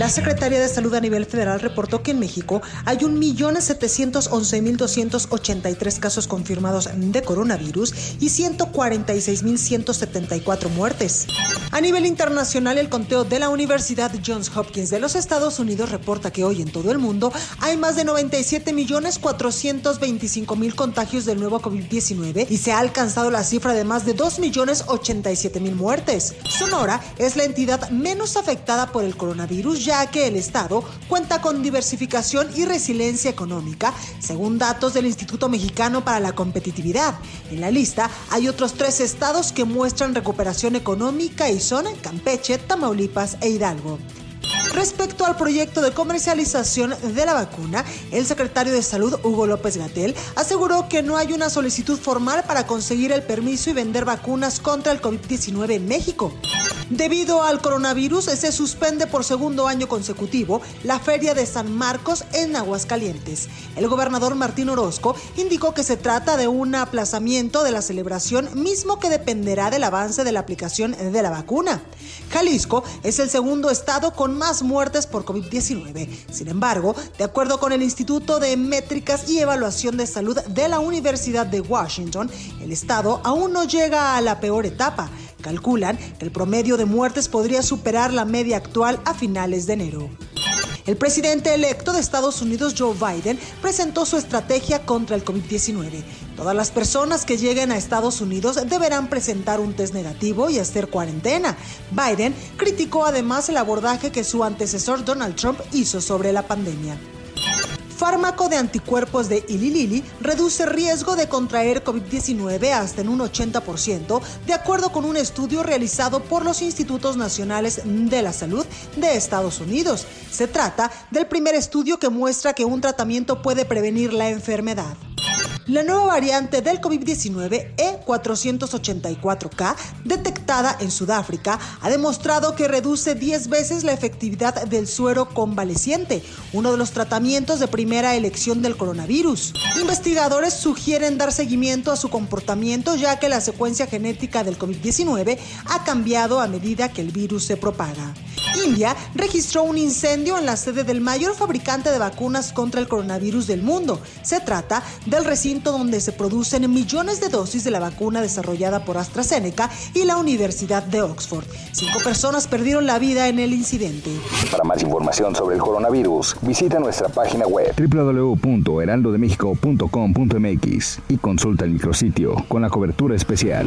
La Secretaría de Salud a nivel federal reportó que en México hay 1.711.283 casos confirmados de coronavirus y 146.174 muertes. A nivel internacional, el conteo de la Universidad Johns Hopkins de los Estados Unidos reporta que hoy en todo el mundo hay más de 97.425.000 contagios del nuevo COVID-19 y se ha alcanzado la cifra de más de 2.087.000 muertes. Sonora es la entidad menos afectada por el coronavirus ya que el Estado cuenta con diversificación y resiliencia económica, según datos del Instituto Mexicano para la Competitividad. En la lista hay otros tres estados que muestran recuperación económica y son Campeche, Tamaulipas e Hidalgo. Respecto al proyecto de comercialización de la vacuna, el secretario de Salud, Hugo López Gatel, aseguró que no hay una solicitud formal para conseguir el permiso y vender vacunas contra el COVID-19 en México. Debido al coronavirus, se suspende por segundo año consecutivo la Feria de San Marcos en Aguascalientes. El gobernador Martín Orozco indicó que se trata de un aplazamiento de la celebración mismo que dependerá del avance de la aplicación de la vacuna. Jalisco es el segundo estado con más muertes por COVID-19. Sin embargo, de acuerdo con el Instituto de Métricas y Evaluación de Salud de la Universidad de Washington, el estado aún no llega a la peor etapa. Calculan que el promedio de muertes podría superar la media actual a finales de enero. El presidente electo de Estados Unidos, Joe Biden, presentó su estrategia contra el COVID-19. Todas las personas que lleguen a Estados Unidos deberán presentar un test negativo y hacer cuarentena. Biden criticó además el abordaje que su antecesor Donald Trump hizo sobre la pandemia fármaco de anticuerpos de Ililili reduce riesgo de contraer COVID-19 hasta en un 80%, de acuerdo con un estudio realizado por los Institutos Nacionales de la Salud de Estados Unidos. Se trata del primer estudio que muestra que un tratamiento puede prevenir la enfermedad. La nueva variante del COVID-19 E484K, detectada en Sudáfrica, ha demostrado que reduce 10 veces la efectividad del suero convaleciente, uno de los tratamientos de primera elección del coronavirus. Investigadores sugieren dar seguimiento a su comportamiento ya que la secuencia genética del COVID-19 ha cambiado a medida que el virus se propaga. India registró un incendio en la sede del mayor fabricante de vacunas contra el coronavirus del mundo. Se trata del recinto donde se producen millones de dosis de la vacuna desarrollada por AstraZeneca y la Universidad de Oxford. Cinco personas perdieron la vida en el incidente. Para más información sobre el coronavirus, visita nuestra página web www.heraldodemexico.com.mx y consulta el micrositio con la cobertura especial.